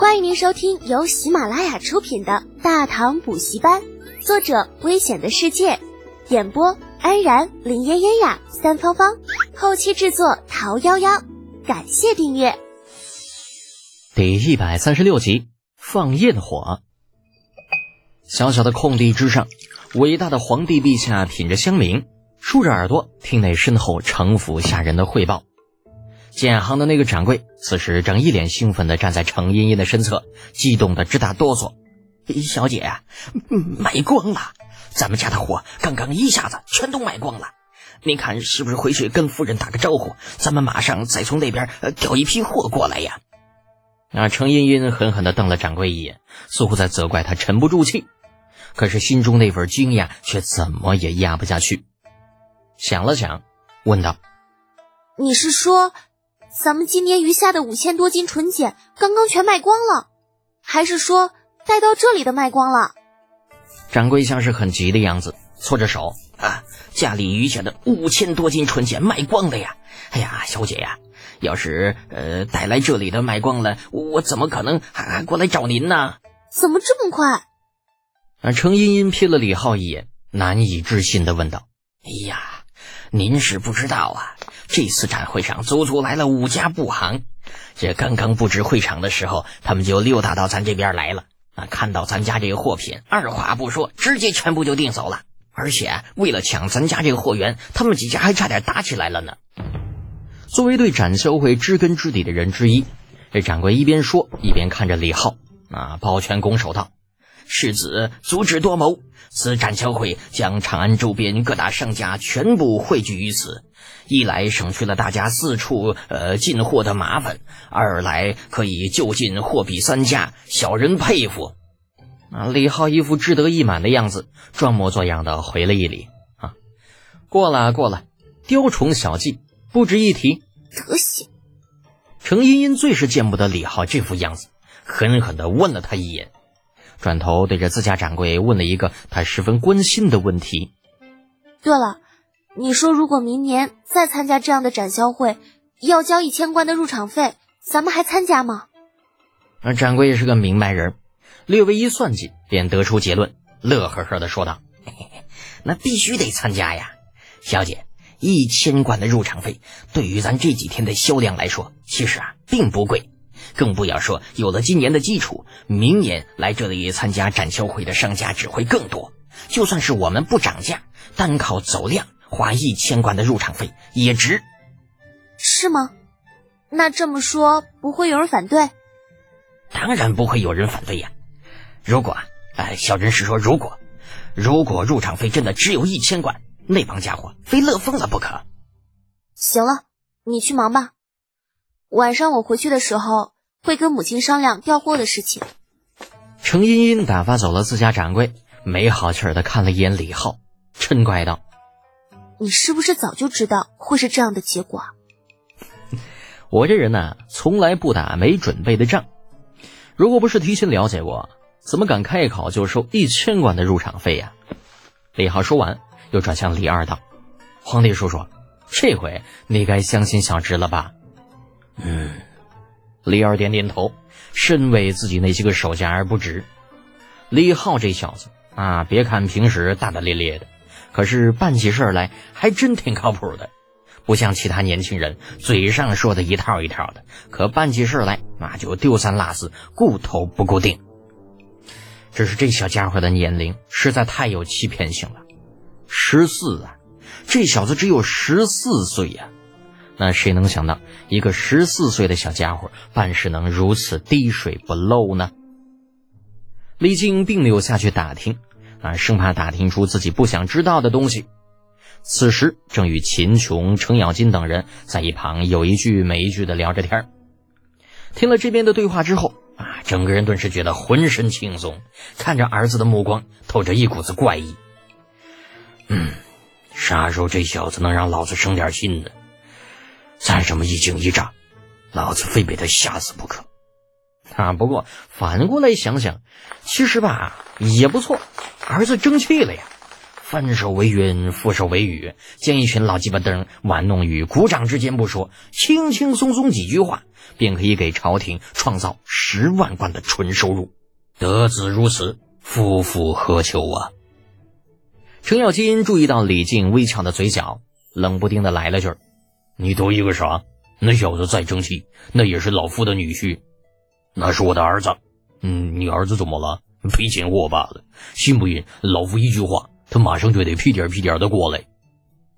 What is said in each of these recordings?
欢迎您收听由喜马拉雅出品的《大唐补习班》，作者：危险的世界，演播：安然、林嫣嫣呀、三芳芳，后期制作：桃夭夭。感谢订阅。第一百三十六集，放焰火。小小的空地之上，伟大的皇帝陛下品着香茗，竖着耳朵听那身后城府下人的汇报。建行的那个掌柜此时正一脸兴奋地站在程茵茵的身侧，激动得直打哆嗦。小姐啊，卖光了！咱们家的货刚刚一下子全都卖光了。您看是不是回去跟夫人打个招呼？咱们马上再从那边调一批货过来呀。那程茵茵狠狠地瞪了掌柜一眼，似乎在责怪他沉不住气。可是心中那份惊讶却怎么也压不下去。想了想，问道：“你是说？”咱们今年余下的五千多斤纯碱刚刚全卖光了，还是说带到这里的卖光了？掌柜像是很急的样子，搓着手啊，家里余下的五千多斤纯碱卖光了呀！哎呀，小姐呀，要是呃带来这里的卖光了，我怎么可能还还过来找您呢？怎么这么快？啊！程茵茵瞥了李浩一眼，难以置信的问道：“哎呀，您是不知道啊。”这次展会上足足来了五家布行，这刚刚布置会场的时候，他们就溜达到咱这边来了。啊，看到咱家这个货品，二话不说，直接全部就订走了。而且为了抢咱家这个货源，他们几家还差点打起来了呢。作为对展销会知根知底的人之一，这掌柜一边说一边看着李浩，啊，抱拳拱手道。世子足智多谋，此展销会将长安周边各大商家全部汇聚于此，一来省去了大家四处呃进货的麻烦，二来可以就近货比三家，小人佩服。啊，李浩一副志得意满的样子，装模作样的回了一礼。啊，过了过了，雕虫小技不值一提。德行。程茵茵最是见不得李浩这副样子，狠狠的问了他一眼。转头对着自家掌柜问了一个他十分关心的问题：“对了，你说如果明年再参加这样的展销会，要交一千贯的入场费，咱们还参加吗？”而掌柜也是个明白人，略微一算计，便得出结论，乐呵呵的说道：“嘿 嘿那必须得参加呀，小姐，一千贯的入场费，对于咱这几天的销量来说，其实啊，并不贵。”更不要说有了今年的基础，明年来这里参加展销会的商家只会更多。就算是我们不涨价，单靠走量，花一千贯的入场费也值。是吗？那这么说不会有人反对？当然不会有人反对呀。如果，哎，小人是说如果，如果入场费真的只有一千贯，那帮家伙非乐疯了不可。行了，你去忙吧。晚上我回去的时候会跟母亲商量调货的事情。程茵茵打发走了自家掌柜，没好气儿的看了一眼李浩，嗔怪道：“你是不是早就知道会是这样的结果？” 我这人呢，从来不打没准备的仗。如果不是提前了解过，怎么敢开口就收一千贯的入场费呀？李浩说完，又转向李二道：“皇帝叔叔，这回你该相信小侄了吧？”嗯，李二点点头，深为自己那些个手下而不值。李浩这小子啊，别看平时大大咧咧的，可是办起事儿来还真挺靠谱的。不像其他年轻人，嘴上说的一套一套的，可办起事来那就丢三落四，顾头不顾腚。只是这小家伙的年龄实在太有欺骗性了，十四啊，这小子只有十四岁呀。那谁能想到，一个十四岁的小家伙办事能如此滴水不漏呢？李靖并没有下去打听，啊，生怕打听出自己不想知道的东西。此时正与秦琼、程咬金等人在一旁有一句没一句的聊着天听了这边的对话之后，啊，整个人顿时觉得浑身轻松，看着儿子的目光透着一股子怪异。嗯，啥时候这小子能让老子生点心呢？再这么一惊一乍，老子非被他吓死不可！啊，不过反过来想想，其实吧也不错，儿子争气了呀，翻手为云，覆手为雨，将一群老鸡巴灯玩弄于股掌之间不说，轻轻松松几句话，便可以给朝廷创造十万贯的纯收入。得子如此，夫复何求啊？程咬金注意到李靖微翘的嘴角，冷不丁的来了句：“你图一个啥？那小子再争气，那也是老夫的女婿，那是我的儿子。嗯，你儿子怎么了？赔钱货罢了。信不信老夫一句话？”他马上就得屁颠屁颠的过来。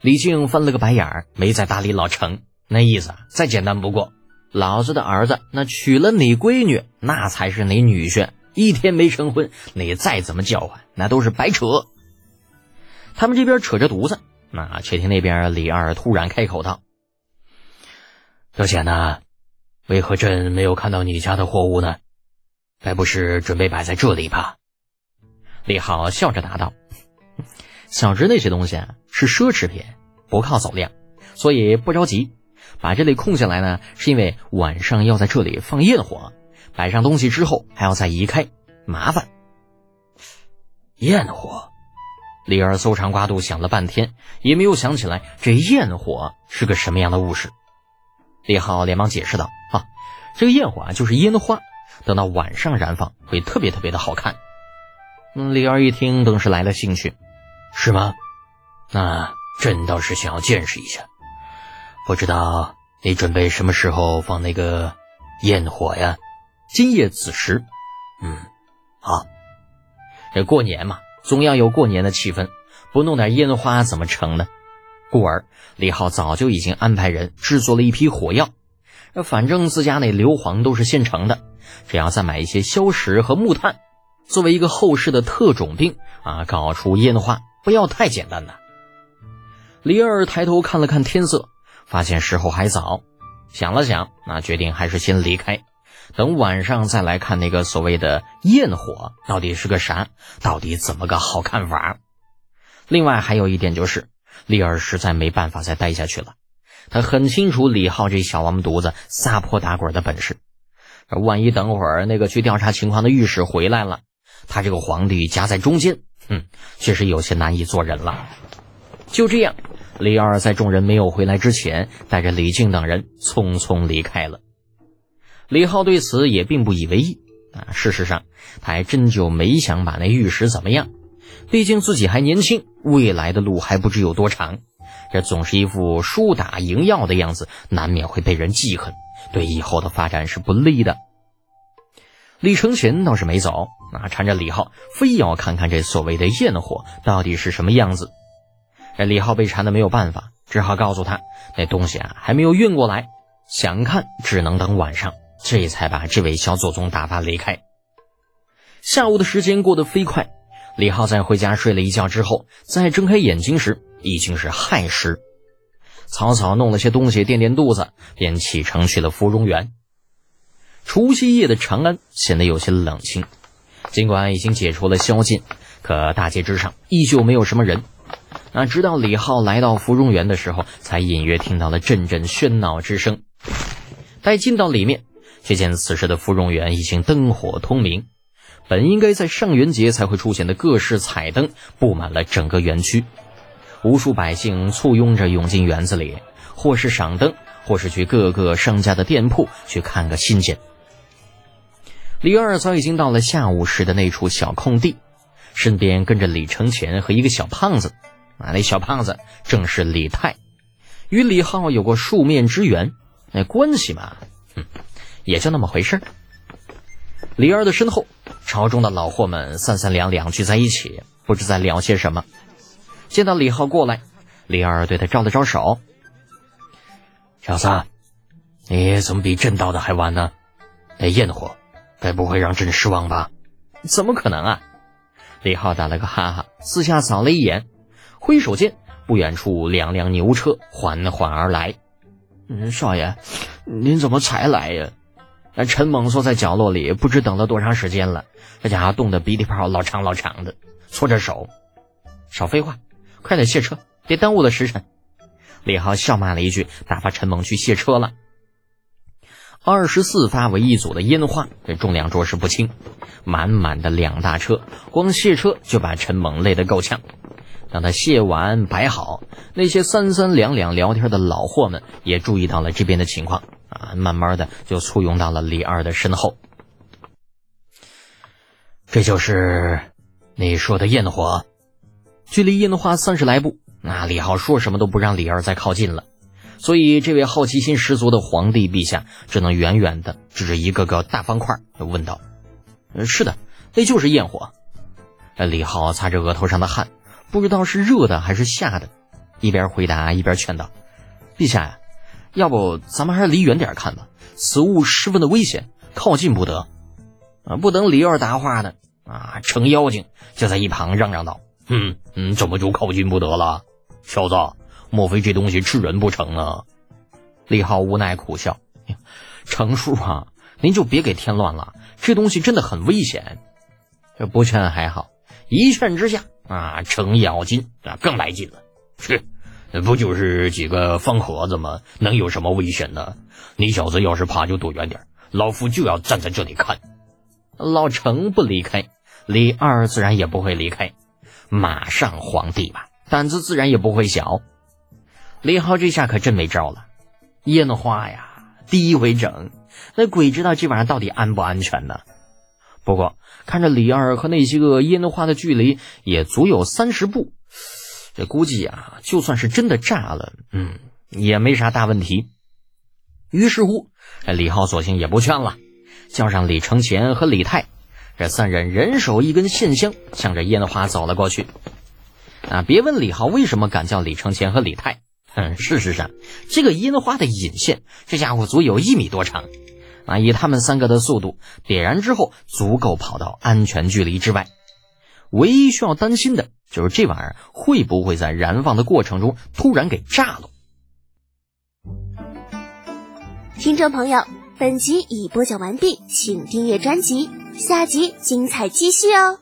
李靖翻了个白眼儿，没再搭理老程，那意思啊，再简单不过。老子的儿子那娶了你闺女，那才是你女婿。一天没成婚，你再怎么叫唤，那都是白扯。他们这边扯着犊子，那却听那边李二突然开口道：“小贤呐，为何朕没有看到你家的货物呢？该不是准备摆在这里吧？”李浩笑着答道。小侄那些东西啊是奢侈品，不靠走量，所以不着急。把这里空下来呢，是因为晚上要在这里放焰火，摆上东西之后还要再移开，麻烦。焰火，李二搜肠刮肚想了半天，也没有想起来这焰火是个什么样的物事。李浩连忙解释道：“啊，这个焰火啊就是烟花，等到晚上燃放会特别特别的好看。”，李二一听，顿时来了兴趣。是吗？那朕倒是想要见识一下。不知道你准备什么时候放那个焰火呀？今夜子时。嗯，好。这过年嘛，总要有过年的气氛，不弄点烟花怎么成呢？故而李浩早就已经安排人制作了一批火药。反正自家那硫磺都是现成的，只要再买一些硝石和木炭，作为一个后世的特种兵啊，搞出烟花。不要太简单呐！李二抬头看了看天色，发现时候还早，想了想，那决定还是先离开，等晚上再来看那个所谓的焰火到底是个啥，到底怎么个好看法。另外还有一点就是，李二实在没办法再待下去了，他很清楚李浩这小王八犊子撒泼打滚的本事，万一等会儿那个去调查情况的御史回来了，他这个皇帝夹在中间。嗯，确实有些难以做人了。就这样，李二在众人没有回来之前，带着李靖等人匆匆离开了。李浩对此也并不以为意啊。事实上，他还真就没想把那御史怎么样。毕竟自己还年轻，未来的路还不知有多长。这总是一副输打赢要的样子，难免会被人记恨，对以后的发展是不利的。李承前倒是没走，那缠着李浩，非要看看这所谓的焰火到底是什么样子。这李浩被缠的没有办法，只好告诉他，那东西啊还没有运过来，想看只能等晚上。这才把这位小祖宗打发离开。下午的时间过得飞快，李浩在回家睡了一觉之后，再睁开眼睛时已经是亥时，草草弄了些东西垫垫肚子，便启程去了芙蓉园。除夕夜的长安显得有些冷清，尽管已经解除了宵禁，可大街之上依旧没有什么人。那直到李浩来到芙蓉园的时候，才隐约听到了阵阵喧闹之声。待进到里面，却见此时的芙蓉园已经灯火通明，本应该在上元节才会出现的各式彩灯布满了整个园区，无数百姓簇拥着涌进园子里，或是赏灯，或是去各个商家的店铺去看个新鲜。李二早已经到了下午时的那处小空地，身边跟着李承前和一个小胖子，啊，那小胖子正是李泰，与李浩有过数面之缘，那关系嘛，嗯，也就那么回事。李二的身后，朝中的老货们三三两两聚在一起，不知在聊些什么。见到李浩过来，李二对他招了招手：“小子，你怎么比朕到的还晚呢？那焰火。”该不会让朕失望吧？怎么可能啊！李浩打了个哈哈，四下扫了一眼，挥手间，不远处两辆牛车缓缓而来。嗯，少爷，您怎么才来呀？那陈猛缩在角落里，不知等了多长时间了。这家伙冻得鼻涕泡老长老长的，搓着手。少废话，快点卸车，别耽误了时辰。李浩笑骂了一句，打发陈猛去卸车了。二十四发为一组的烟花，这重量着实不轻，满满的两大车，光卸车就把陈猛累得够呛。等他卸完摆好，那些三三两两聊天的老货们也注意到了这边的情况啊，慢慢的就簇拥到了李二的身后。这就是你说的焰火，距离烟花三十来步，那李浩说什么都不让李二再靠近了，所以这位好奇心十足的皇帝陛下只能远远的指着一个个大方块，问道：“是的，那就是焰火。”李浩擦着额头上的汗。不知道是热的还是吓的，一边回答一边劝道：“陛下呀，要不咱们还是离远点看吧，此物十分的危险，靠近不得。”啊！不等李二答话呢，啊，程妖精就在一旁嚷嚷道：“嗯嗯，怎么就靠近不得了？小子，莫非这东西吃人不成啊？”李浩无奈苦笑：“程叔啊，您就别给添乱了，这东西真的很危险。这不劝还好，一劝之下。”啊，程咬金啊，更来劲了。去，不就是几个方盒子吗？能有什么危险呢？你小子要是怕，就躲远点。老夫就要站在这里看。老程不离开，李二自然也不会离开。马上皇帝吧，胆子自然也不会小。李浩这下可真没招了。烟花呀，第一回整，那鬼知道这玩意到底安不安全呢？不过看着李二和那些个烟花的距离也足有三十步，这估计啊，就算是真的炸了，嗯，也没啥大问题。于是乎，李浩索性也不劝了，叫上李承前和李泰，这三人人手一根线香，向着烟花走了过去。啊，别问李浩为什么敢叫李承前和李泰，嗯，事实上，这个烟花的引线，这家伙足有一米多长。啊！以他们三个的速度，点燃之后足够跑到安全距离之外。唯一需要担心的就是这玩意儿会不会在燃放的过程中突然给炸了。听众朋友，本集已播讲完毕，请订阅专辑，下集精彩继续哦。